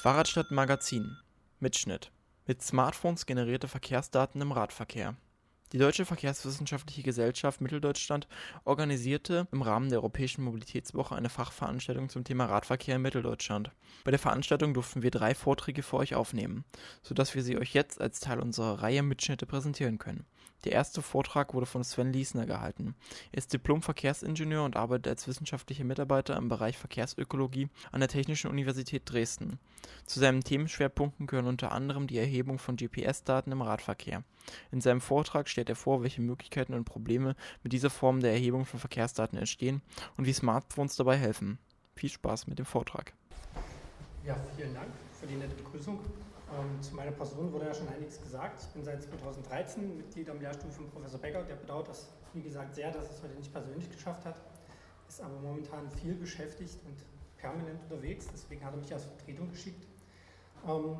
Fahrradstadt Magazin Mitschnitt Mit Smartphones generierte Verkehrsdaten im Radverkehr Die Deutsche Verkehrswissenschaftliche Gesellschaft Mitteldeutschland organisierte im Rahmen der Europäischen Mobilitätswoche eine Fachveranstaltung zum Thema Radverkehr in Mitteldeutschland. Bei der Veranstaltung durften wir drei Vorträge für euch aufnehmen, sodass wir sie euch jetzt als Teil unserer Reihe Mitschnitte präsentieren können. Der erste Vortrag wurde von Sven Liesner gehalten. Er ist Diplom-Verkehrsingenieur und arbeitet als wissenschaftlicher Mitarbeiter im Bereich Verkehrsökologie an der Technischen Universität Dresden. Zu seinen Themenschwerpunkten gehören unter anderem die Erhebung von GPS-Daten im Radverkehr. In seinem Vortrag stellt er vor, welche Möglichkeiten und Probleme mit dieser Form der Erhebung von Verkehrsdaten entstehen und wie Smartphones dabei helfen. Viel Spaß mit dem Vortrag. Ja, vielen Dank für die nette Begrüßung. Ähm, zu meiner Person wurde ja schon einiges gesagt. Ich bin seit 2013 Mitglied am Lehrstuhl von Professor Becker. Der bedauert das, wie gesagt, sehr, dass es heute nicht persönlich geschafft hat. Ist aber momentan viel beschäftigt und permanent unterwegs. Deswegen hat er mich als Vertretung geschickt. Ähm,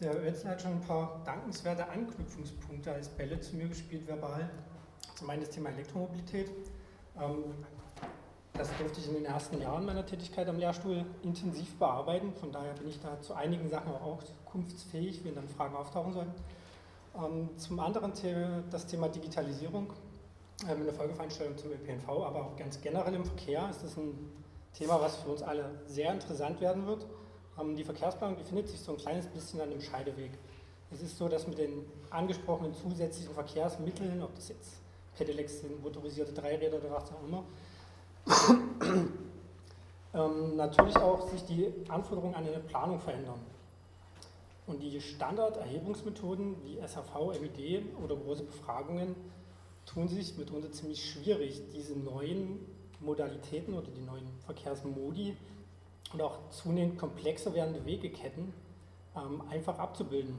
der Oetzler hat schon ein paar dankenswerte Anknüpfungspunkte als Bälle zu mir gespielt, verbal. Zum einen das Thema Elektromobilität. Ähm, das durfte ich in den ersten Jahren meiner Tätigkeit am Lehrstuhl intensiv bearbeiten. Von daher bin ich da zu einigen Sachen auch zukunftsfähig, wenn dann Fragen auftauchen sollen. Ähm, zum anderen das Thema Digitalisierung. Ähm, eine Folgeveranstaltung zum ÖPNV, aber auch ganz generell im Verkehr ist das ein Thema, was für uns alle sehr interessant werden wird. Ähm, die Verkehrsplanung befindet sich so ein kleines bisschen an dem Scheideweg. Es ist so, dass mit den angesprochenen zusätzlichen Verkehrsmitteln, ob das jetzt Pedelecs sind, motorisierte Dreiräder oder was auch immer, ähm, natürlich auch sich die Anforderungen an eine Planung verändern. Und die Standarderhebungsmethoden wie SAV, MID oder große Befragungen tun sich mitunter ziemlich schwierig, diese neuen Modalitäten oder die neuen Verkehrsmodi und auch zunehmend komplexer werdende Wegeketten ähm, einfach abzubilden.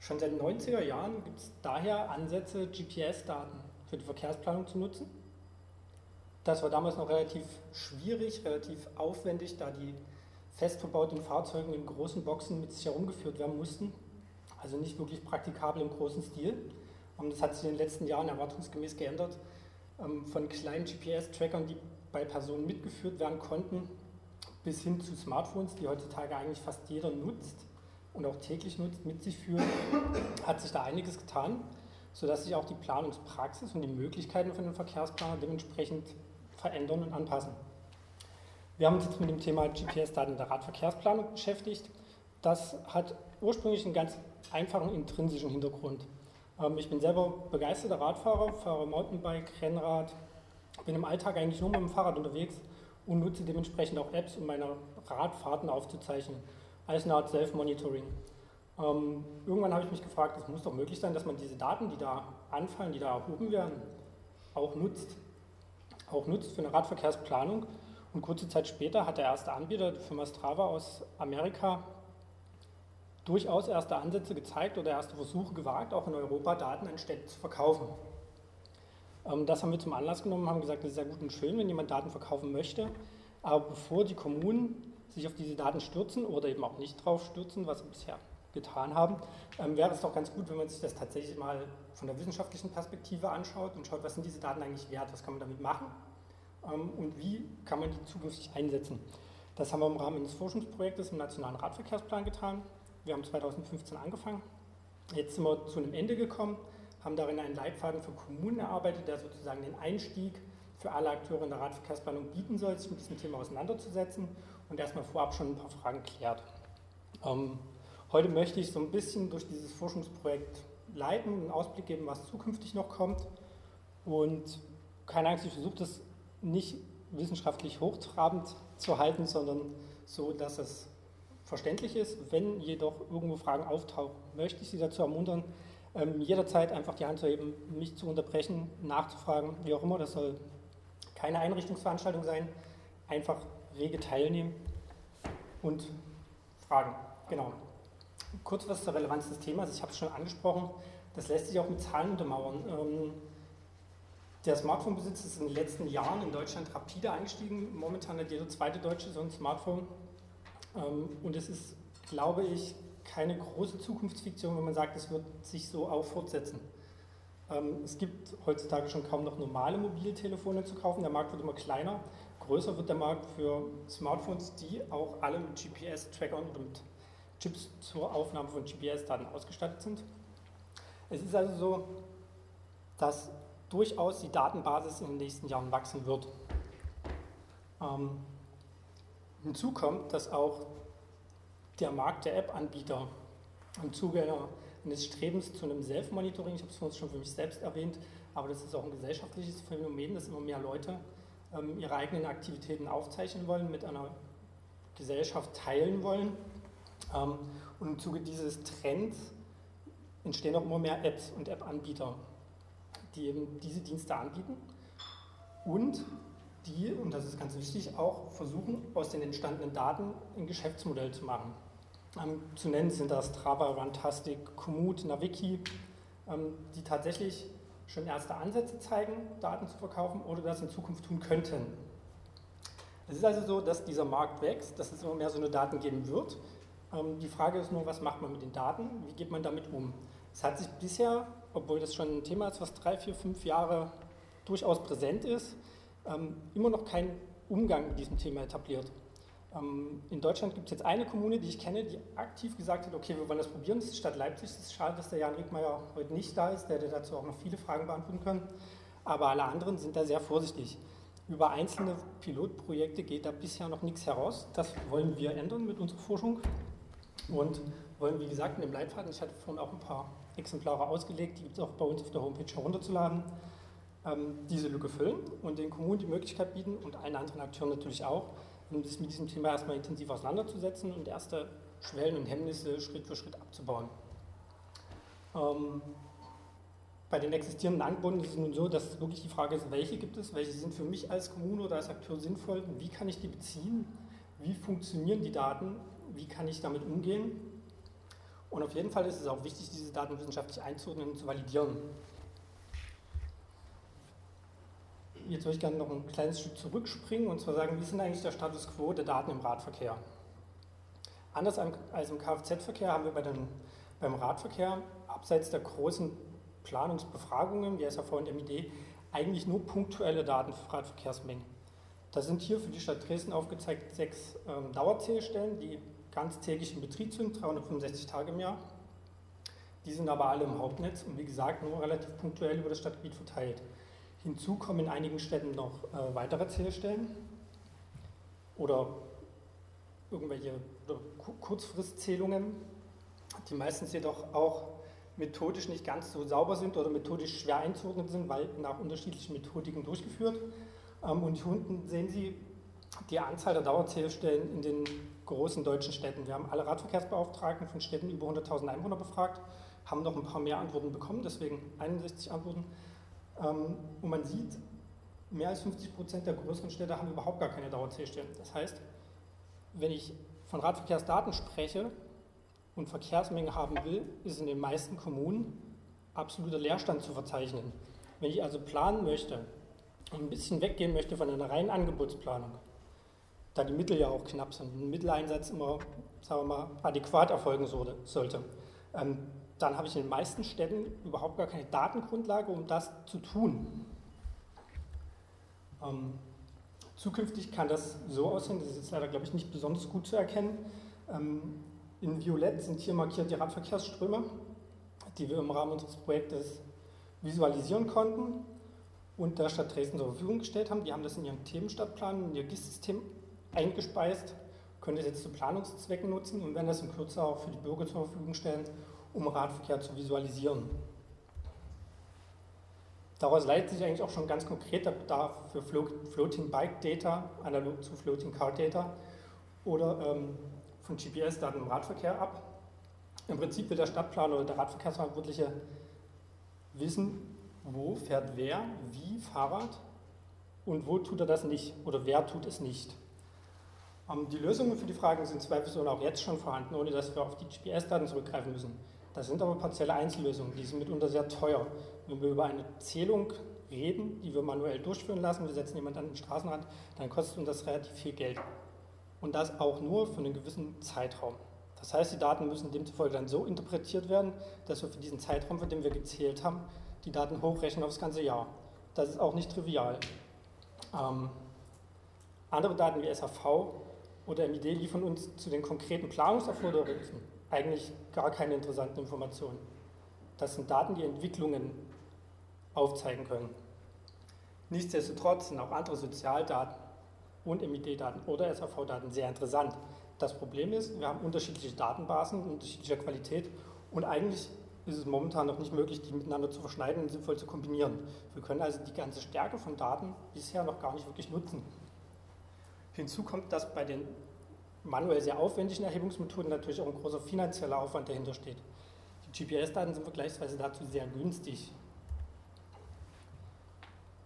Schon seit den 90er Jahren gibt es daher Ansätze, GPS-Daten für die Verkehrsplanung zu nutzen das war damals noch relativ schwierig, relativ aufwendig, da die fest verbauten Fahrzeuge in großen Boxen mit sich herumgeführt werden mussten. Also nicht wirklich praktikabel im großen Stil. Und das hat sich in den letzten Jahren erwartungsgemäß geändert. Ähm, von kleinen GPS-Trackern, die bei Personen mitgeführt werden konnten, bis hin zu Smartphones, die heutzutage eigentlich fast jeder nutzt und auch täglich nutzt, mit sich führen, hat sich da einiges getan, sodass sich auch die Planungspraxis und die Möglichkeiten von den Verkehrsplanern dementsprechend verändern und anpassen. Wir haben uns jetzt mit dem Thema GPS-Daten der Radverkehrsplanung beschäftigt. Das hat ursprünglich einen ganz einfachen intrinsischen Hintergrund. Ähm, ich bin selber begeisterter Radfahrer, fahre Mountainbike, Rennrad, bin im Alltag eigentlich nur mit dem Fahrrad unterwegs und nutze dementsprechend auch Apps, um meine Radfahrten aufzuzeichnen, als eine Art Self-Monitoring. Ähm, irgendwann habe ich mich gefragt, es muss doch möglich sein, dass man diese Daten, die da anfallen, die da erhoben werden, auch nutzt auch nutzt für eine Radverkehrsplanung. Und kurze Zeit später hat der erste Anbieter, die Firma Strava aus Amerika, durchaus erste Ansätze gezeigt oder erste Versuche gewagt, auch in Europa Daten an Städte zu verkaufen. Ähm, das haben wir zum Anlass genommen, haben gesagt, das ist ja gut und schön, wenn jemand Daten verkaufen möchte, aber bevor die Kommunen sich auf diese Daten stürzen oder eben auch nicht drauf stürzen, was sie bisher getan haben, ähm, wäre es doch ganz gut, wenn man sich das tatsächlich mal von der wissenschaftlichen Perspektive anschaut und schaut, was sind diese Daten eigentlich wert, was kann man damit machen und wie kann man die zukünftig einsetzen. Das haben wir im Rahmen eines Forschungsprojektes im Nationalen Radverkehrsplan getan. Wir haben 2015 angefangen. Jetzt sind wir zu einem Ende gekommen, haben darin einen Leitfaden für Kommunen erarbeitet, der sozusagen den Einstieg für alle Akteure in der Radverkehrsplanung bieten soll, sich mit diesem Thema auseinanderzusetzen und erstmal vorab schon ein paar Fragen klärt. Ähm, Heute möchte ich so ein bisschen durch dieses Forschungsprojekt leiten, einen Ausblick geben, was zukünftig noch kommt. Und keine Angst, ich versuche das nicht wissenschaftlich hochtrabend zu halten, sondern so, dass es verständlich ist. Wenn jedoch irgendwo Fragen auftauchen, möchte ich Sie dazu ermuntern, ähm, jederzeit einfach die Hand zu heben, mich zu unterbrechen, nachzufragen, wie auch immer. Das soll keine Einrichtungsveranstaltung sein. Einfach rege teilnehmen und fragen. Genau. Kurz was zur Relevanz des Themas. Ich habe es schon angesprochen. Das lässt sich auch mit Zahlen untermauern. Der Smartphone-Besitz ist in den letzten Jahren in Deutschland rapide eingestiegen. Momentan hat jeder zweite Deutsche so ein Smartphone. Ähm, und es ist, glaube ich, keine große Zukunftsfiktion, wenn man sagt, es wird sich so auch fortsetzen. Ähm, es gibt heutzutage schon kaum noch normale Mobiltelefone zu kaufen. Der Markt wird immer kleiner. größer wird der Markt für Smartphones, die auch alle mit GPS-Trackern oder mit Chips zur Aufnahme von GPS-Daten ausgestattet sind. Es ist also so, dass durchaus die Datenbasis in den nächsten Jahren wachsen wird. Ähm, hinzu kommt, dass auch der Markt der App-Anbieter im Zuge eines Strebens zu einem Self-Monitoring, ich habe es vorhin schon für mich selbst erwähnt, aber das ist auch ein gesellschaftliches Phänomen, dass immer mehr Leute ähm, ihre eigenen Aktivitäten aufzeichnen wollen, mit einer Gesellschaft teilen wollen. Ähm, und im Zuge dieses Trends entstehen auch immer mehr Apps und App-Anbieter, die eben diese Dienste anbieten und die, und das ist ganz wichtig, auch versuchen, aus den entstandenen Daten ein Geschäftsmodell zu machen. Ähm, zu nennen sind das Strava, Runtastic, Komoot, Naviki, ähm, die tatsächlich schon erste Ansätze zeigen, Daten zu verkaufen oder das in Zukunft tun könnten. Es ist also so, dass dieser Markt wächst, dass es immer mehr so eine Daten geben wird. Ähm, die Frage ist nur, was macht man mit den Daten? Wie geht man damit um? Es hat sich bisher, obwohl das schon ein Thema ist, was drei, vier, fünf Jahre durchaus präsent ist, ähm, immer noch kein Umgang mit diesem Thema etabliert. Ähm, in Deutschland gibt es jetzt eine Kommune, die ich kenne, die aktiv gesagt hat, okay, wir wollen das probieren, das ist die Stadt Leipzig. Es ist schade, dass der Jan Rickmeier heute nicht da ist, der hätte dazu auch noch viele Fragen beantworten können. Aber alle anderen sind da sehr vorsichtig. Über einzelne Pilotprojekte geht da bisher noch nichts heraus. Das wollen wir ändern mit unserer Forschung und wollen, wie gesagt, in dem Leitfaden, ich hatte vorhin auch ein paar Exemplare ausgelegt, die gibt es auch bei uns auf der Homepage herunterzuladen, ähm, diese Lücke füllen und den Kommunen die Möglichkeit bieten und allen anderen Akteuren natürlich auch, um sich mit diesem Thema erstmal intensiv auseinanderzusetzen und erste Schwellen und Hemmnisse Schritt für Schritt abzubauen. Ähm, bei den existierenden Angeboten ist es nun so, dass wirklich die Frage ist, welche gibt es, welche sind für mich als Kommune oder als Akteur sinnvoll, wie kann ich die beziehen, wie funktionieren die Daten, wie kann ich damit umgehen. Und auf jeden Fall ist es auch wichtig, diese Daten wissenschaftlich einzuordnen und zu validieren. jetzt würde ich gerne noch ein kleines Stück zurückspringen und zwar sagen, wie ist denn eigentlich der Status quo der Daten im Radverkehr? Anders als im Kfz-Verkehr haben wir bei den, beim Radverkehr abseits der großen Planungsbefragungen wie SAV und MID eigentlich nur punktuelle Daten für Radverkehrsmengen. Da sind hier für die Stadt Dresden aufgezeigt sechs ähm, Dauerzählstellen, die ganztägig in Betrieb sind, 365 Tage im Jahr. Die sind aber alle im Hauptnetz und wie gesagt nur relativ punktuell über das Stadtgebiet verteilt. Hinzu kommen in einigen Städten noch äh, weitere Zählstellen oder irgendwelche oder Kurzfristzählungen, die meistens jedoch auch methodisch nicht ganz so sauber sind oder methodisch schwer einzuordnen sind, weil nach unterschiedlichen Methodiken durchgeführt. Ähm, und hier unten sehen Sie die Anzahl der Dauerzählstellen in den großen deutschen Städten. Wir haben alle Radverkehrsbeauftragten von Städten über 100.000 Einwohner befragt, haben noch ein paar mehr Antworten bekommen, deswegen 61 Antworten. Ähm, und man sieht, mehr als 50 Prozent der größeren Städte haben überhaupt gar keine Dauerzählstellen. Das heißt, wenn ich von Radverkehrsdaten spreche und Verkehrsmenge haben will, ist in den meisten Kommunen absoluter Leerstand zu verzeichnen. Wenn ich also planen möchte und ein bisschen weggehen möchte von einer reinen Angebotsplanung, da die Mittel ja auch knapp sind, ein Mitteleinsatz immer, sagen wir mal, adäquat erfolgen sollte, ähm, dann habe ich in den meisten Städten überhaupt gar keine Datengrundlage, um das zu tun. Ähm, zukünftig kann das so aussehen, das ist jetzt leider, glaube ich, nicht besonders gut zu erkennen. Ähm, in Violett sind hier markiert die Radverkehrsströme, die wir im Rahmen unseres Projektes visualisieren konnten und der Stadt Dresden zur Verfügung gestellt haben. Die haben das in ihrem Themenstadtplan, in ihr GIS-System eingespeist, können das jetzt zu Planungszwecken nutzen und werden das in Kürze auch für die Bürger zur Verfügung stellen, um Radverkehr zu visualisieren. Daraus leitet sich eigentlich auch schon ganz konkret der Bedarf für Floating Bike Data, analog zu Floating Car Data oder ähm, von GPS-Daten im Radverkehr ab. Im Prinzip will der Stadtplaner oder der Radverkehrsverantwortliche wissen, wo fährt wer, wie Fahrrad und wo tut er das nicht oder wer tut es nicht. Ähm, die Lösungen für die Fragen sind zweifelsohne auch jetzt schon vorhanden, ohne dass wir auf die GPS-Daten zurückgreifen müssen. Das sind aber partielle Einzellösungen, die sind mitunter sehr teuer. Wenn wir über eine Zählung reden, die wir manuell durchführen lassen, wir setzen jemanden an den Straßenrand, dann kostet uns das relativ viel Geld. Und das auch nur für einen gewissen Zeitraum. Das heißt, die Daten müssen demzufolge dann so interpretiert werden, dass wir für diesen Zeitraum, für den wir gezählt haben, die Daten hochrechnen aufs ganze Jahr. Das ist auch nicht trivial. Ähm, Andere Daten wie SAV oder MID liefern uns zu den konkreten Planungserfordernissen eigentlich gar keine interessanten Informationen. Das sind Daten, die Entwicklungen aufzeigen können. Nichtsdestotrotz sind auch andere Sozialdaten und MID-Daten oder SAV-Daten sehr interessant. Das Problem ist, wir haben unterschiedliche Datenbasen unterschiedlicher Qualität und eigentlich ist es momentan noch nicht möglich, die miteinander zu verschneiden und sinnvoll zu kombinieren. Wir können also die ganze Stärke von Daten bisher noch gar nicht wirklich nutzen. Hinzu kommt, dass bei den manuell sehr aufwendigen Erhebungsmethoden natürlich auch ein großer finanzieller Aufwand dahinter steht. Die GPS-Daten sind vergleichsweise dazu sehr günstig.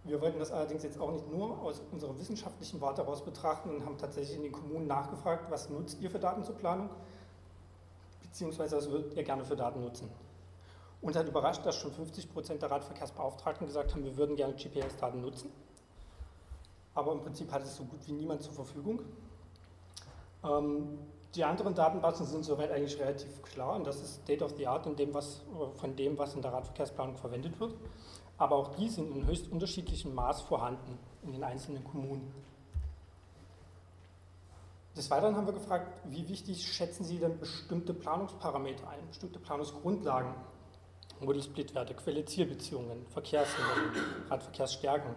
Wir wollten das allerdings jetzt auch nicht nur aus unserer wissenschaftlichen Warte heraus betrachten und haben tatsächlich in den Kommunen nachgefragt, was nutzt ihr für Daten zur Planung, beziehungsweise was würdet ihr gerne für Daten nutzen. Uns hat überrascht, dass schon 50 Prozent der Radverkehrsbeauftragten gesagt haben, wir würden gerne GPS-Daten nutzen. Aber im Prinzip hat es so gut wie niemand zur Verfügung. Ähm, die anderen Datenbasen sind soweit eigentlich relativ klar und das ist State of the Art dem, was, von dem, was in der Radverkehrsplanung verwendet wird. Aber auch die sind in höchst unterschiedlichem Maß vorhanden in den einzelnen Kommunen. Des Weiteren haben wir gefragt, wie wichtig schätzen Sie denn bestimmte Planungsparameter ein, bestimmte Planungsgrundlagen, Model-Split-Werte, Quelle-Ziel-Beziehungen, Verkehrshinderungen, Radverkehrsstärken.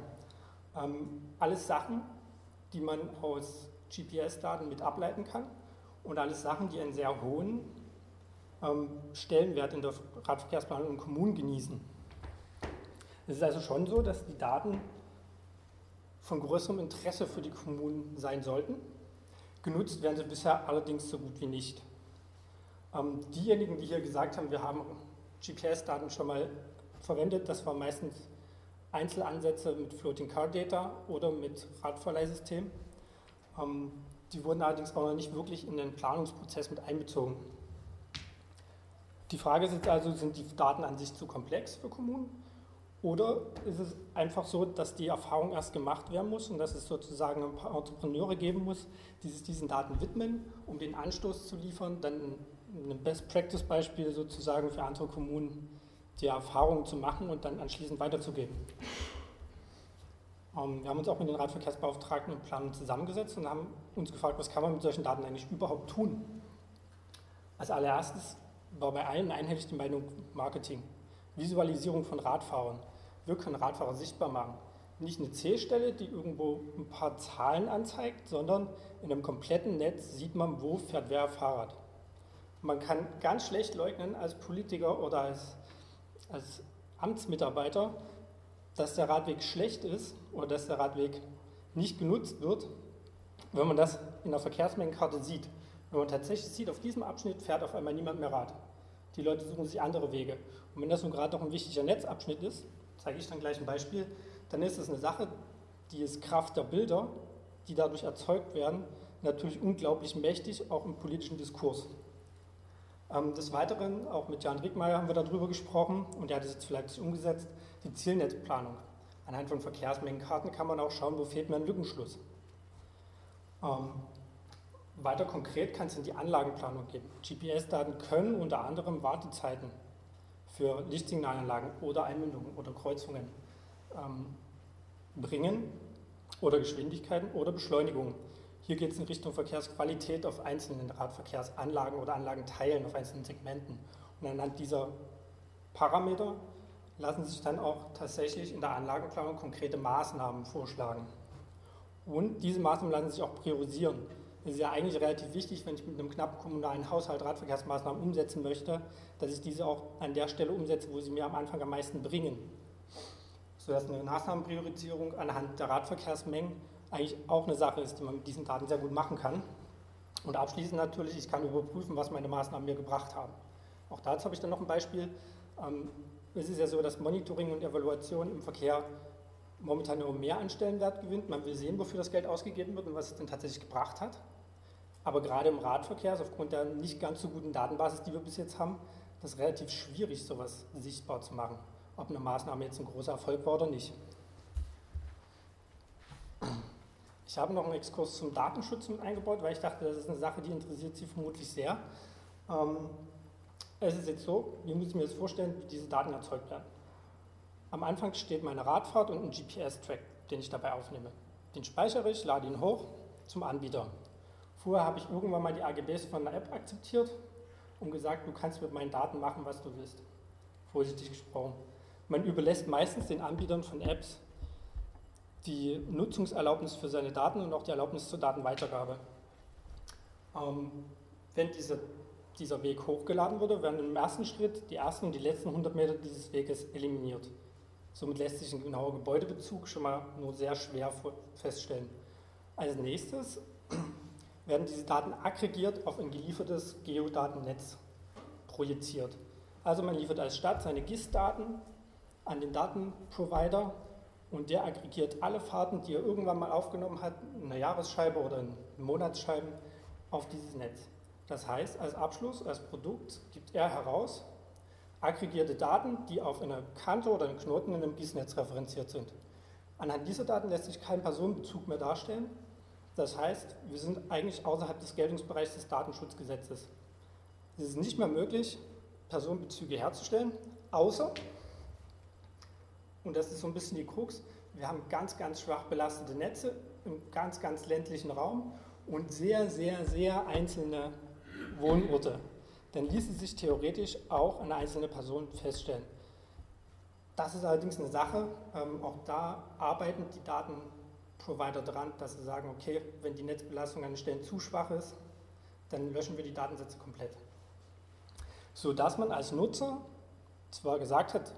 Ähm, alles Sachen, die man aus GPS-Daten mit ableiten kann und alles Sachen, die einen sehr hohen ähm, Stellenwert in der Radverkehrsplanung in Kommunen genießen. Es ist also schon so, dass die Daten von größerem Interesse für die Kommunen sein sollten. Genutzt werden sie bisher allerdings so gut wie nicht. Ähm, diejenigen, die hier gesagt haben, wir haben GPS-Daten schon mal verwendet, das waren meistens Einzelansätze mit Floating Car Data oder mit Radverleihsystem. Ähm, die wurden allerdings auch noch nicht wirklich in den Planungsprozess mit einbezogen. Die Frage ist jetzt also, sind die Daten an sich zu komplex für Kommunen? Oder ist es einfach so, dass die Erfahrung erst gemacht werden muss und dass es sozusagen ein paar Entrepreneure geben muss, die sich diesen Daten widmen, um den Anstoß zu liefern, dann ein Best-Practice-Beispiel sozusagen für andere Kommunen die Erfahrung zu machen und dann anschließend weiterzugeben. Ähm, wir haben uns auch mit den Radverkehrsbeauftragten und Planern zusammengesetzt und haben uns gefragt, was kann man mit solchen Daten eigentlich überhaupt tun. Als allererstes war bei allen einhellig die Meinung Marketing, Visualisierung von Radfahrern. Wir können Radfahrer sichtbar machen. Nicht eine Zählstelle, die irgendwo ein paar Zahlen anzeigt, sondern in einem kompletten Netz sieht man, wo fährt wer Fahrrad. Man kann ganz schlecht leugnen als Politiker oder als, als Amtsmitarbeiter, dass der Radweg schlecht ist oder dass der Radweg nicht genutzt wird, wenn man das in der Verkehrsmengenkarte sieht. Wenn man tatsächlich sieht, auf diesem Abschnitt fährt auf einmal niemand mehr Rad. Die Leute suchen sich andere Wege. Und wenn das nun gerade noch ein wichtiger Netzabschnitt ist, zeige ich dann gleich ein Beispiel, dann ist es eine Sache, die ist Kraft der Bilder, die dadurch erzeugt werden, natürlich unglaublich mächtig, auch im politischen Diskurs. Ähm, des Weiteren, auch mit Jan Rickmeier haben wir darüber gesprochen und er hat es jetzt vielleicht umgesetzt, die Zielnetzplanung. Anhand von Verkehrsmengenkarten kann man auch schauen, wo fehlt mir ein Lückenschluss. Ähm, weiter konkret kann es in die Anlagenplanung gehen. GPS-Daten können unter anderem Wartezeiten für Lichtsignalanlagen oder Einmündungen oder Kreuzungen ähm, bringen oder Geschwindigkeiten oder Beschleunigungen. Hier geht es in Richtung Verkehrsqualität auf einzelnen Radverkehrsanlagen oder Anlagenteilen auf einzelnen Segmenten. Und anhand dieser Parameter lassen sich dann auch tatsächlich in der Anlagenplanung konkrete Maßnahmen vorschlagen. Und diese Maßnahmen lassen sich auch priorisieren. Es ist ja eigentlich relativ wichtig, wenn ich mit einem knappen kommunalen Haushalt Radverkehrsmaßnahmen umsetzen möchte, dass ich diese auch an der Stelle umsetze, wo sie mir am Anfang am meisten bringen. Sodass eine Maßnahmenpriorisierung anhand der Radverkehrsmengen eigentlich auch eine Sache ist, die man mit diesen Daten sehr gut machen kann. Und abschließend natürlich, ich kann überprüfen, was meine Maßnahmen mir gebracht haben. Auch dazu habe ich dann noch ein Beispiel. Ähm, es ist ja so, dass Monitoring und Evaluation im Verkehr momentan nur mehr an Stellenwert gewinnt. Man will sehen, wofür das Geld ausgegeben wird und was es denn tatsächlich gebracht hat. Aber gerade im Radverkehr ist aufgrund der nicht ganz so guten Datenbasis, die wir bis jetzt haben, das relativ schwierig, sowas sichtbar zu machen, ob eine Maßnahme jetzt ein großer Erfolg war oder nicht. Ich habe noch einen Exkurs zum Datenschutz mit eingebaut, weil ich dachte, das ist eine Sache, die interessiert Sie vermutlich sehr. Ähm, es ist jetzt so, wie muss ich mir das vorstellen, wie diese Daten erzeugt werden. Am Anfang steht meine Radfahrt und ein GPS-Track, den ich dabei aufnehme. Den speichere ich, lade ihn hoch zum Anbieter. Vorher habe ich irgendwann mal die AGBs von einer App akzeptiert und gesagt, du kannst mit meinen Daten machen, was du willst. Vorsichtig gesprochen. Man überlässt meistens den Anbietern von Apps die Nutzungserlaubnis für seine Daten und auch die Erlaubnis zur Datenweitergabe. Ähm, wenn diese, dieser Weg hochgeladen wurde, werden im ersten Schritt die ersten und die letzten 100 Meter dieses Weges eliminiert. Somit lässt sich ein genauer Gebäudebezug schon mal nur sehr schwer feststellen. Als nächstes werden diese Daten aggregiert auf ein geliefertes Geodatennetz projiziert. Also man liefert als Stadt seine GIS-Daten an den Datenprovider und der aggregiert alle Fahrten, die er irgendwann mal aufgenommen hat, in einer Jahresscheibe oder in Monatsscheiben, auf dieses Netz. Das heißt, als Abschluss, als Produkt gibt er heraus aggregierte Daten, die auf eine Kante oder einen Knoten in einem GIS-Netz referenziert sind. Anhand dieser Daten lässt sich kein Personenbezug mehr darstellen, das heißt, wir sind eigentlich außerhalb des Geltungsbereichs des Datenschutzgesetzes. Es ist nicht mehr möglich, Personenbezüge herzustellen, außer, und das ist so ein bisschen die Krux, wir haben ganz, ganz schwach belastete Netze im ganz, ganz ländlichen Raum und sehr, sehr, sehr einzelne Wohnorte. Dann ließe sich theoretisch auch eine einzelne Person feststellen. Das ist allerdings eine Sache, ähm, auch da arbeiten die Daten Provider dran, dass sie sagen, okay, wenn die Netzbelastung an den Stellen zu schwach ist, dann löschen wir die Datensätze komplett. So dass man als Nutzer zwar gesagt hat,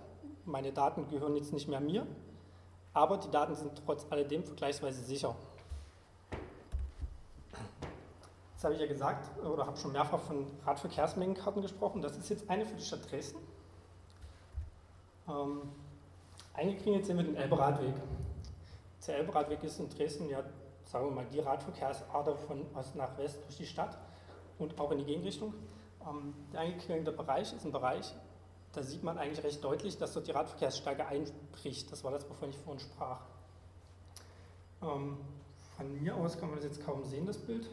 meine Daten gehören jetzt nicht mehr mir, aber die Daten sind trotz alledem vergleichsweise sicher. Das habe ich ja gesagt, oder habe schon mehrfach von Radverkehrsmengenkarten gesprochen. Das ist jetzt eine für die Stadt Dresden. Ähm, eingekringelt sind wir den Elberadweg. Der Elberadweg ist in Dresden ja, sagen wir mal, die Radverkehrsader von Ost nach West durch die Stadt und auch in die Gegenrichtung. Ähm, der eingeklingelte Bereich ist ein Bereich, da sieht man eigentlich recht deutlich, dass dort die Radverkehrsstärke einbricht. Das war das, wovon ich vorhin sprach. Ähm, von mir aus kann man das jetzt kaum sehen, das Bild.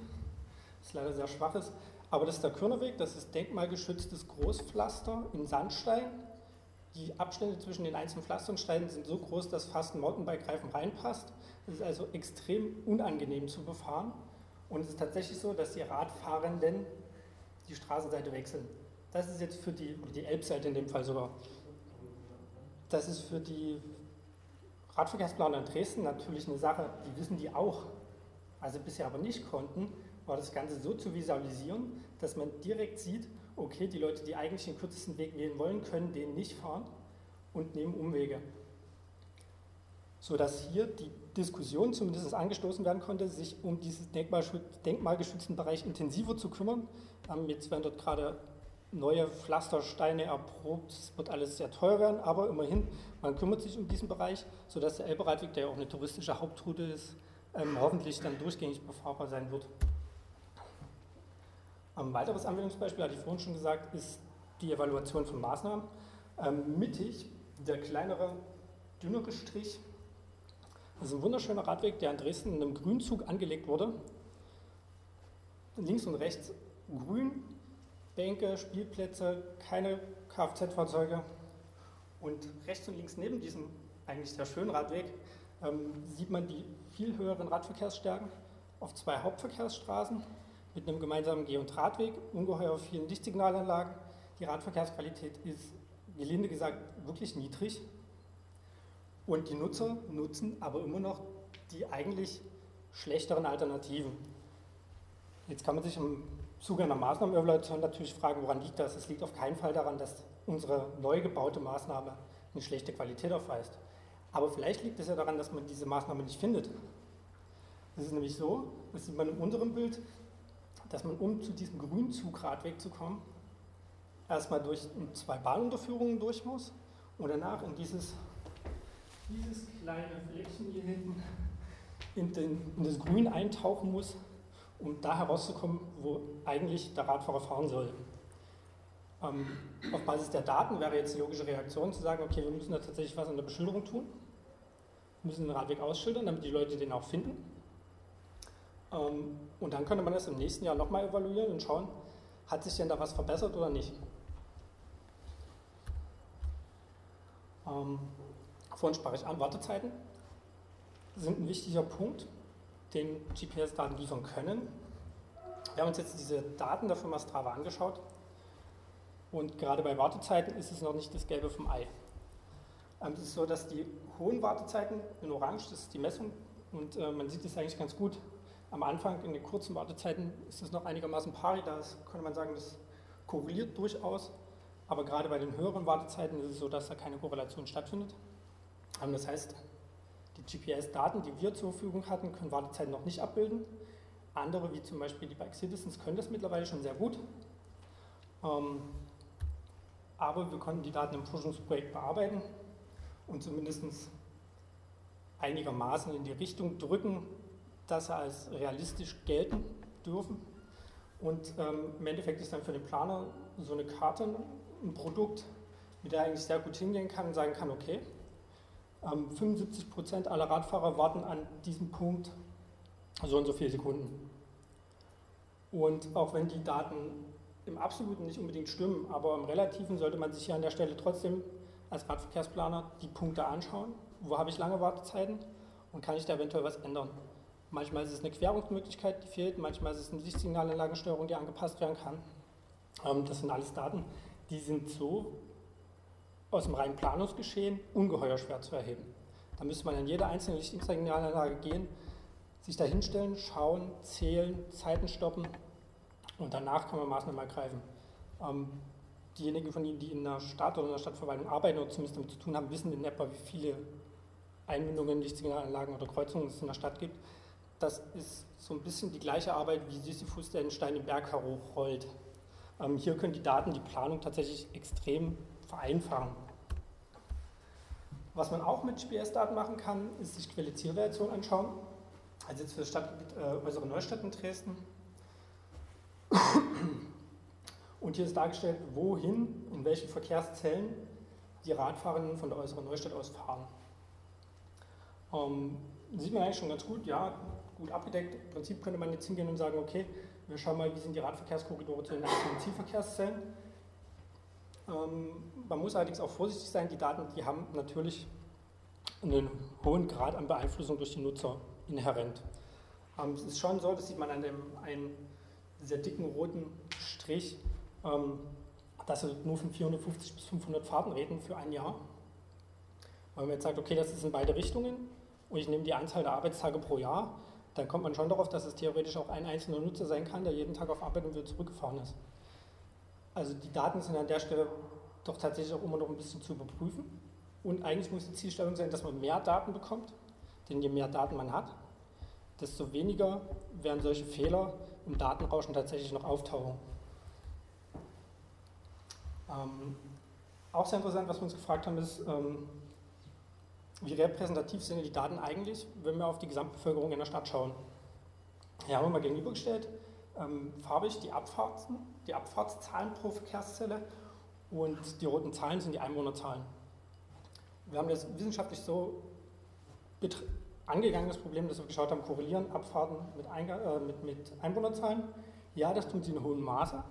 Das ist leider sehr schwaches. Aber das ist der Körnerweg, das ist denkmalgeschütztes Großpflaster in Sandstein die Abstände zwischen den einzelnen Pflastersteinen sind so groß, dass fast ein Mountainbike-Reifen reinpasst. Es ist also extrem unangenehm zu befahren. Und es ist tatsächlich so, dass die Radfahrenden die Straßenseite wechseln. Das ist jetzt für die, die Elbseite in dem Fall sogar, das ist für die Radverkehrsplaner in Dresden natürlich eine Sache, die wissen die auch. Also bisher aber nicht konnten, war das Ganze so zu visualisieren, dass man direkt sieht, okay, die Leute, die eigentlich den kürzesten Weg wählen wollen, können den nicht fahren und nehmen Umwege. Sodass hier die Diskussion zumindest angestoßen werden konnte, sich um diesen denkmalgeschützten Bereich intensiver zu kümmern. Ähm, jetzt werden dort gerade neue Pflastersteine erprobt. Es wird alles sehr teuer werden, aber immerhin, man kümmert sich um diesen Bereich, sodass der Elberadweg, der ja auch eine touristische Hauptroute ist, ähm, hoffentlich dann durchgängig befahrbar sein wird. Ein weiteres Anwendungsbeispiel, hatte ich vorhin schon gesagt, ist die Evaluation von Maßnahmen. Ähm, mittig der kleinere, dünnere Strich. Das ist ein wunderschöner Radweg, der in Dresden in einem Grünzug angelegt wurde. Links und rechts grün, Bänke, Spielplätze, keine Kfz-Fahrzeuge. Und rechts und links neben diesem eigentlich sehr schönen Radweg ähm, sieht man die viel höheren Radverkehrsstärken auf zwei Hauptverkehrsstraßen mit einem gemeinsamen Geh- und Radweg, ungeheuer vielen Lichtsignalanlagen. Die Radverkehrsqualität ist, gelinde gesagt, wirklich niedrig. Und die Nutzer nutzen aber immer noch die eigentlich schlechteren Alternativen. Jetzt kann man sich im Zuge einer Maßnahmenevaluation natürlich fragen, woran liegt das? Es liegt auf keinen Fall daran, dass unsere neu gebaute Maßnahme eine schlechte Qualität aufweist. Aber vielleicht liegt es ja daran, dass man diese Maßnahme nicht findet. Es ist nämlich so, das sieht man in unserem Bild, dass man, um zu diesem Grünzugradweg zu kommen, erstmal durch zwei Bahnunterführungen durch muss und danach in dieses, dieses kleine Fleckchen hier hinten in, den, in das Grün eintauchen muss, um da herauszukommen, wo eigentlich der Radfahrer fahren soll. Ähm, auf Basis der Daten wäre jetzt die logische Reaktion zu sagen, okay, wir müssen da tatsächlich was an der Beschilderung tun, wir müssen den Radweg ausschildern, damit die Leute den auch finden. Ähm, und dann könnte man das im nächsten Jahr nochmal evaluieren und schauen, hat sich denn da was verbessert oder nicht. Ähm, vorhin sprach ich an, Wartezeiten sind ein wichtiger Punkt. Den GPS-Daten liefern können. Wir haben uns jetzt diese Daten der Firma Strava angeschaut und gerade bei Wartezeiten ist es noch nicht das Gelbe vom Ei. Ähm, es ist so, dass die hohen Wartezeiten in Orange, das ist die Messung und äh, man sieht es eigentlich ganz gut. Am Anfang in den kurzen Wartezeiten ist es noch einigermaßen pari, da könnte man sagen, das korreliert durchaus, aber gerade bei den höheren Wartezeiten ist es so, dass da keine Korrelation stattfindet. Ähm, das heißt, die GPS-Daten, die wir zur Verfügung hatten, können Wartezeiten noch nicht abbilden. Andere, wie zum Beispiel die Bike Citizens, können das mittlerweile schon sehr gut. Ähm, aber wir konnten die Daten im Forschungsprojekt bearbeiten und zumindest einigermaßen in die Richtung drücken, dass sie als realistisch gelten dürfen. Und ähm, im Endeffekt ist dann für den Planer so eine Karte ein Produkt, mit der er eigentlich sehr gut hingehen kann und sagen kann, okay, 75 ähm, Prozent aller Radfahrer warten an diesem Punkt so und so viele Sekunden. Und auch wenn die Daten im Absoluten nicht unbedingt stimmen, aber im Relativen sollte man sich hier an der Stelle trotzdem als Radverkehrsplaner die Punkte anschauen. Wo habe ich lange Wartezeiten und kann ich da eventuell was ändern? Manchmal ist es eine Querungsmöglichkeit, die fehlt, manchmal ist es eine Lichtsignalanlagensteuerung, die angepasst werden kann. Ähm, das sind alles Daten, die sind so aus dem reinen Planungsgeschehen ungeheuer schwer zu erheben. Da müsste man an jede einzelne Lichtsignalanlage gehen, sich da hinstellen, schauen, zählen, Zeiten stoppen und danach kann man Maßnahmen ergreifen. Ähm, diejenigen von Ihnen, die in der Stadt oder in der Stadtverwaltung arbeiten oder zumindest damit zu tun haben, wissen in etwa, wie viele Einbindungen, Lichtsignalanlagen oder Kreuzungen es in der Stadt gibt. Das ist so ein bisschen die gleiche Arbeit, wie Sisyphus den Stein den Berg herochrollt. Ähm, hier können die Daten die Planung tatsächlich extrem vereinfachen. Was man auch mit GPS-Daten machen kann, ist sich Quelle-Zielrelation anschauen. Also jetzt für das Stadtgebiet äh, Äußere Neustadt in Dresden. Und hier ist dargestellt, wohin, in welche Verkehrszellen die Radfahrerinnen von der Äußeren Neustadt aus fahren. Ähm, sieht man eigentlich schon ganz gut, ja, gut abgedeckt. Im Prinzip könnte man jetzt hingehen und sagen, okay, wir schauen mal, wie sind die Radverkehrskorridore zu den Zielverkehrszellen. Ähm, man muss allerdings auch vorsichtig sein, die Daten, die haben natürlich einen hohen Grad an Beeinflussung durch die Nutzer inhärent. Ähm, es ist schon so, das sieht man an dem einen sehr dicken roten Strich, ähm, dass wir nur von 450 bis 500 Fahrten reden für ein Jahr. Wenn man jetzt sagt, okay, das ist in beide Richtungen und ich nehme die Anzahl der Arbeitstage pro Jahr, dann kommt man schon darauf, dass es theoretisch auch ein einzelner Nutzer sein kann, der jeden Tag auf Arbeit und wieder zurückgefahren ist. Also die Daten sind an der Stelle doch tatsächlich auch immer noch ein bisschen zu überprüfen. Und eigentlich muss die Zielstellung sein, dass man mehr Daten bekommt, denn je mehr Daten man hat, desto weniger werden solche Fehler im Datenrauschen tatsächlich noch auftauchen. Ähm, auch sehr interessant, was wir uns gefragt haben, ist, ähm, wie repräsentativ sind die Daten eigentlich, wenn wir auf die Gesamtbevölkerung in der Stadt schauen. Hier haben wir mal gegenübergestellt, ähm, farbig die, Abfahrten, die Abfahrtszahlen pro Verkehrszelle und die roten Zahlen sind die Einwohnerzahlen. Wir haben das wissenschaftlich so angegangen, das Problem, dass wir geschaut haben, korrelieren Abfahrten mit, äh, mit, mit Einwohnerzahlen. Ja, das tun sie in hohem Maße.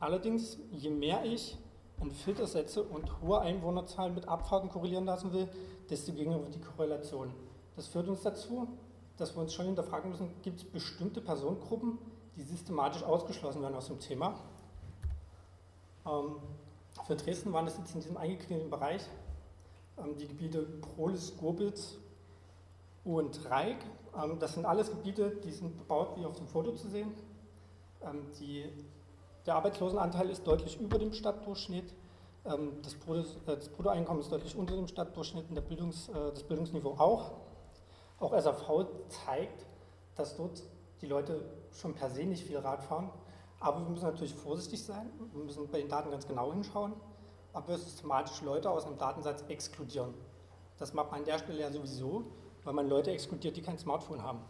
Allerdings, je mehr ich einen Filter setze und hohe Einwohnerzahlen mit Abfahrten korrelieren lassen will, desto geringer wird die Korrelation. Das führt uns dazu, dass wir uns schon hinterfragen müssen, gibt es bestimmte Personengruppen, die systematisch ausgeschlossen werden aus dem Thema. Ähm, für Dresden waren das jetzt in diesem eingeknieten Bereich ähm, die Gebiete Prolis, Gurbitz und Reik. Ähm, das sind alles Gebiete, die sind bebaut wie auf dem Foto zu sehen. Die der Arbeitslosenanteil ist deutlich über dem Stadtdurchschnitt. Äh, das Bruttoeinkommen ist deutlich unter dem Stadtdurchschnitt und Bildungs, äh, das Bildungsniveau auch. Auch SAV zeigt, dass dort die Leute schon per se nicht viel Rad fahren. Aber wir müssen natürlich vorsichtig sein. Wir müssen bei den Daten ganz genau hinschauen, ob wir systematisch Leute aus einem Datensatz exkludieren. Das macht man an der Stelle ja sowieso, weil man Leute exkludiert, die kein Smartphone haben.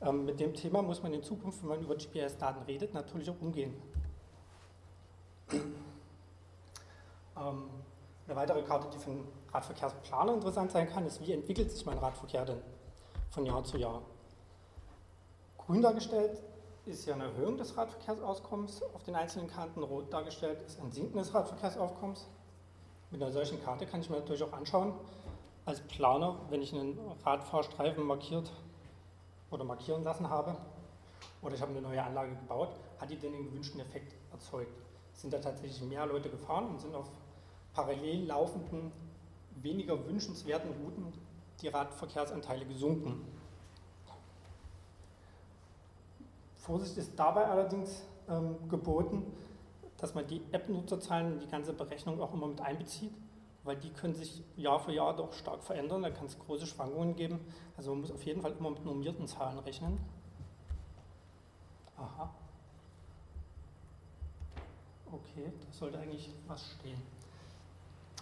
Ähm, mit dem Thema muss man in Zukunft, wenn man über GPS-Daten redet, natürlich auch umgehen. Ähm, eine weitere Karte, die für einen Radverkehrsplaner interessant sein kann, ist, wie entwickelt sich mein Radverkehr denn von Jahr zu Jahr. Grün dargestellt ist ja eine Erhöhung des Radverkehrsaufkommens auf den einzelnen Kanten, rot dargestellt ist ein Sinken des Radverkehrsaufkommens. Mit einer solchen Karte kann ich mir natürlich auch anschauen, als Planer, wenn ich einen Radfahrstreifen markiert oder markieren lassen habe oder ich habe eine neue Anlage gebaut, hat die denn den gewünschten Effekt erzeugt? Sind da tatsächlich mehr Leute gefahren und sind auf parallel laufenden, weniger wünschenswerten Routen die Radverkehrsanteile gesunken? Vorsicht ist dabei allerdings ähm, geboten, dass man die App-Nutzerzahlen in die ganze Berechnung auch immer mit einbezieht, weil die können sich Jahr für Jahr doch stark verändern, da kann es große Schwankungen geben. Also man muss auf jeden Fall immer mit normierten Zahlen rechnen. Aha. Okay, da sollte eigentlich was stehen.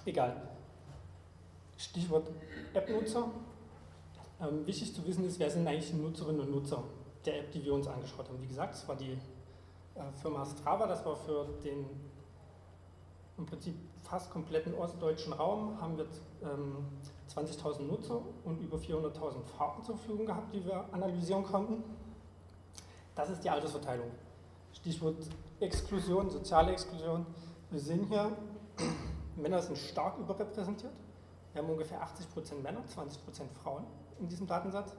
Egal. Stichwort App-Nutzer. Ähm, wichtig zu wissen ist, wer sind eigentlich die Nutzerinnen und Nutzer der App, die wir uns angeschaut haben. Wie gesagt, es war die äh, Firma Strava, das war für den im Prinzip fast kompletten ostdeutschen Raum, haben wir ähm, 20.000 Nutzer und über 400.000 Fahrten zur Verfügung gehabt, die wir analysieren konnten. Das ist die Altersverteilung. Stichwort Exklusion, soziale Exklusion. Wir sehen hier, Männer sind stark überrepräsentiert. Wir haben ungefähr 80% Männer, 20% Frauen in diesem Datensatz.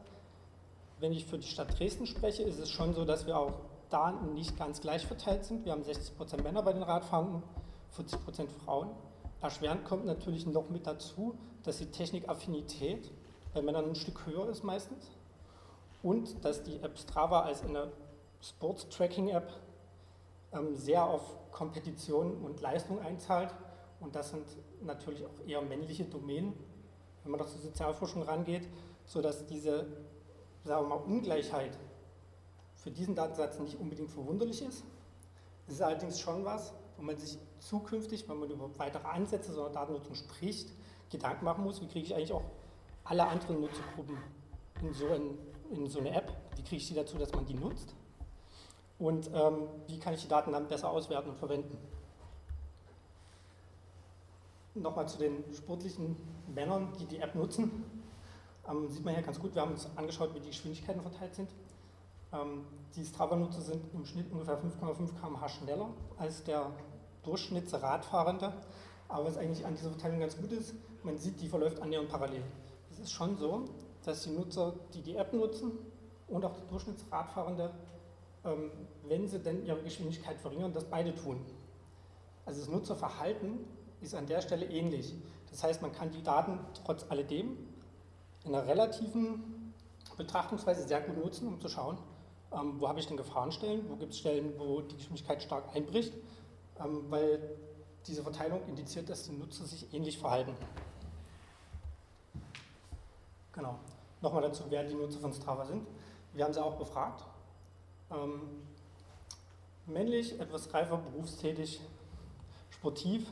Wenn ich für die Stadt Dresden spreche, ist es schon so, dass wir auch da nicht ganz gleich verteilt sind. Wir haben 60% Männer bei den Radfahrenden, 40% Frauen. Erschwerend kommt natürlich noch mit dazu, dass die Technikaffinität bei Männern ein Stück höher ist meistens und dass die App Strava als eine Sports-Tracking-App ähm, sehr auf Kompetition und Leistung einzahlt. Und das sind natürlich auch eher männliche Domänen, wenn man doch zur Sozialforschung rangeht, sodass diese sagen wir mal, Ungleichheit für diesen Datensatz nicht unbedingt verwunderlich ist. Es ist allerdings schon was, wo man sich zukünftig, wenn man über weitere Ansätze so Datennutzung spricht, Gedanken machen muss, wie kriege ich eigentlich auch alle anderen Nutzergruppen in so, ein, in so eine App, wie kriege ich sie dazu, dass man die nutzt und ähm, wie kann ich die Daten dann besser auswerten und verwenden. Nochmal zu den sportlichen Männern, die die App nutzen. Ähm, sieht man hier ganz gut, wir haben uns angeschaut, wie die Geschwindigkeiten verteilt sind. Ähm, die Strava-Nutzer sind im Schnitt ungefähr 5,5 km/h schneller als der Durchschnittsradfahrende. Aber was eigentlich an dieser Verteilung ganz gut ist, man sieht, die verläuft annähernd parallel. Es ist schon so, dass die Nutzer, die die App nutzen und auch der Durchschnittsradfahrende, ähm, wenn sie denn ihre Geschwindigkeit verringern, das beide tun. Also das Nutzerverhalten ist an der Stelle ähnlich. Das heißt, man kann die Daten trotz alledem in einer relativen Betrachtungsweise sehr gut nutzen, um zu schauen, ähm, wo habe ich denn Gefahrenstellen, wo gibt es Stellen, wo die Geschwindigkeit stark einbricht, ähm, weil diese Verteilung indiziert, dass die Nutzer sich ähnlich verhalten. Genau. Nochmal dazu, wer die Nutzer von Strava sind. Wir haben sie auch befragt. Ähm, männlich, etwas reifer, berufstätig, sportiv.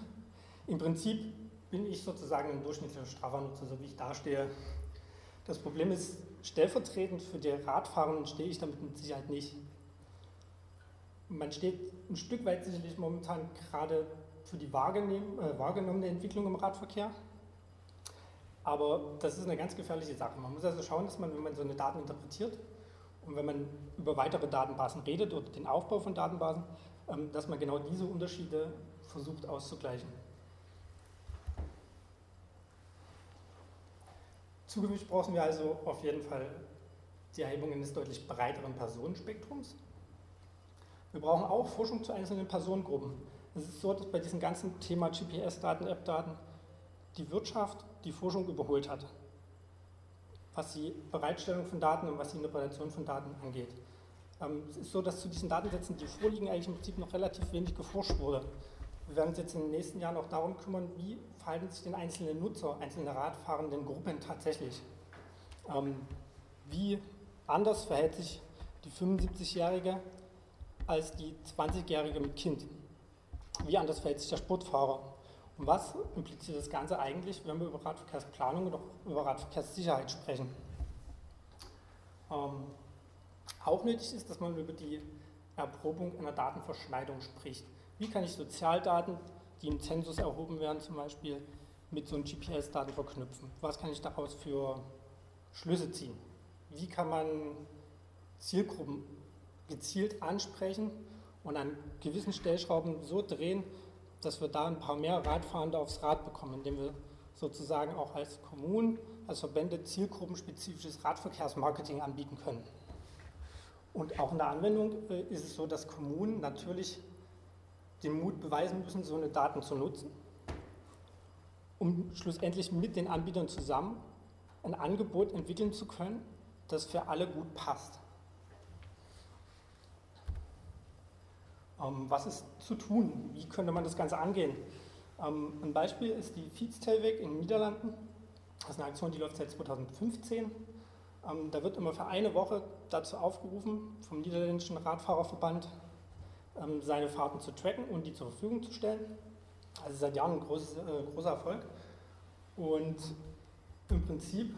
Im Prinzip bin ich sozusagen ein durchschnittlicher Strava-Nutzer, so wie ich dastehe. Das Problem ist, stellvertretend für die Radfahrenden stehe ich damit mit Sicherheit nicht. Man steht ein Stück weit sicherlich momentan gerade für die äh, wahrgenommene Entwicklung im Radverkehr. Aber das ist eine ganz gefährliche Sache. Man muss also schauen, dass man, wenn man so eine Daten interpretiert und wenn man über weitere Datenbasen redet oder den Aufbau von Datenbasen, ähm, dass man genau diese Unterschiede versucht auszugleichen. Zukünftig brauchen wir also auf jeden Fall die Erhebung eines deutlich breiteren Personenspektrums. Wir brauchen auch Forschung zu einzelnen Personengruppen. Es ist so, dass bei diesem ganzen Thema GPS-Daten, App-Daten die Wirtschaft die Forschung überholt hat, was die Bereitstellung von Daten und was die Interpretation von Daten angeht. Ähm, es ist so, dass zu diesen Datensätzen, die vorliegen, eigentlich im Prinzip noch relativ wenig geforscht wurde. Wir werden uns jetzt in den nächsten Jahren auch darum kümmern, wie verhalten sich denn einzelne Nutzer, einzelne radfahrenden Gruppen tatsächlich. Ähm, wie anders verhält sich die 75-Jährige als die 20-Jährige mit Kind? Wie anders verhält sich der Sportfahrer? Und was impliziert das Ganze eigentlich, wenn wir über Radverkehrsplanung oder über Radverkehrssicherheit sprechen? Ähm, auch nötig ist, dass man über die Erprobung einer Datenverschneidung spricht. Wie kann ich Sozialdaten, die im Zensus erhoben werden, zum Beispiel mit so einem GPS-Daten verknüpfen? Was kann ich daraus für Schlüsse ziehen? Wie kann man Zielgruppen gezielt ansprechen und an gewissen Stellschrauben so drehen, dass wir da ein paar mehr Radfahrende aufs Rad bekommen, indem wir sozusagen auch als Kommunen, als Verbände zielgruppenspezifisches Radverkehrsmarketing anbieten können. Und auch in der Anwendung äh, ist es so, dass Kommunen natürlich den Mut beweisen müssen, so eine Daten zu nutzen, um schlussendlich mit den Anbietern zusammen ein Angebot entwickeln zu können, das für alle gut passt. Ähm, was ist zu tun? Wie könnte man das Ganze angehen? Ähm, ein Beispiel ist die Fietstelweg in den Niederlanden. Das ist eine Aktion, die läuft seit 2015. Ähm, da wird immer für eine Woche dazu aufgerufen, vom Niederländischen Radfahrerverband seine Fahrten zu tracken und die zur Verfügung zu stellen. Also seit Jahren ein großes, äh, großer Erfolg. Und im Prinzip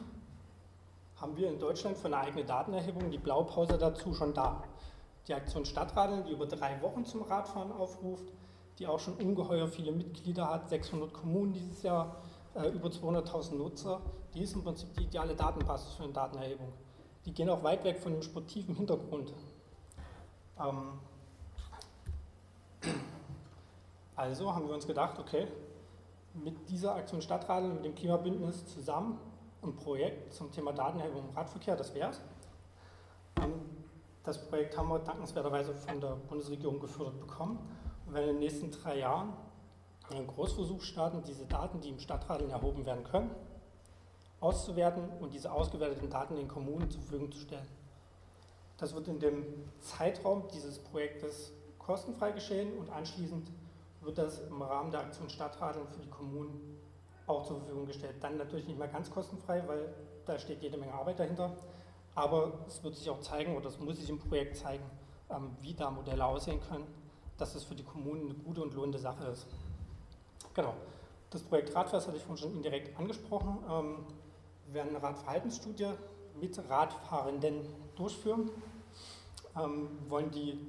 haben wir in Deutschland für eine eigene Datenerhebung die Blaupause dazu schon da. Die Aktion Stadtradeln, die über drei Wochen zum Radfahren aufruft, die auch schon ungeheuer viele Mitglieder hat, 600 Kommunen dieses Jahr, äh, über 200.000 Nutzer, die ist im Prinzip die ideale Datenbasis für eine Datenerhebung. Die gehen auch weit weg von dem sportiven Hintergrund. Ähm, also haben wir uns gedacht, okay, mit dieser Aktion Stadtradeln, mit dem Klimabündnis zusammen ein Projekt zum Thema Datenerhebung im Radverkehr, das wäre es. Ähm, das Projekt haben wir dankenswerterweise von der Bundesregierung gefördert bekommen und werden in den nächsten drei Jahren einen Großversuch starten, diese Daten, die im Stadtradeln erhoben werden können, auszuwerten und diese ausgewerteten Daten den Kommunen zur Verfügung zu stellen. Das wird in dem Zeitraum dieses Projektes kostenfrei geschehen und anschließend wird das im Rahmen der Aktion Stadtradeln für die Kommunen auch zur Verfügung gestellt. Dann natürlich nicht mehr ganz kostenfrei, weil da steht jede Menge Arbeit dahinter. Aber es wird sich auch zeigen, oder es muss sich im Projekt zeigen, ähm, wie da Modelle aussehen können, dass es für die Kommunen eine gute und lohnende Sache ist. Genau. Das Projekt Radfest hatte ich vorhin schon indirekt angesprochen. Ähm, wir werden eine Radverhaltensstudie mit Radfahrenden durchführen. Ähm, wollen die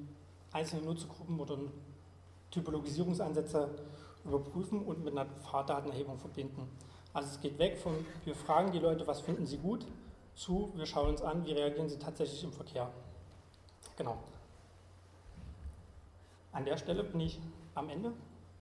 einzelnen Nutzergruppen oder Typologisierungsansätze überprüfen und mit einer Fahrdatenerhebung verbinden. Also es geht weg von, wir fragen die Leute, was finden sie gut, zu, wir schauen uns an, wie reagieren sie tatsächlich im Verkehr. Genau. An der Stelle bin ich am Ende.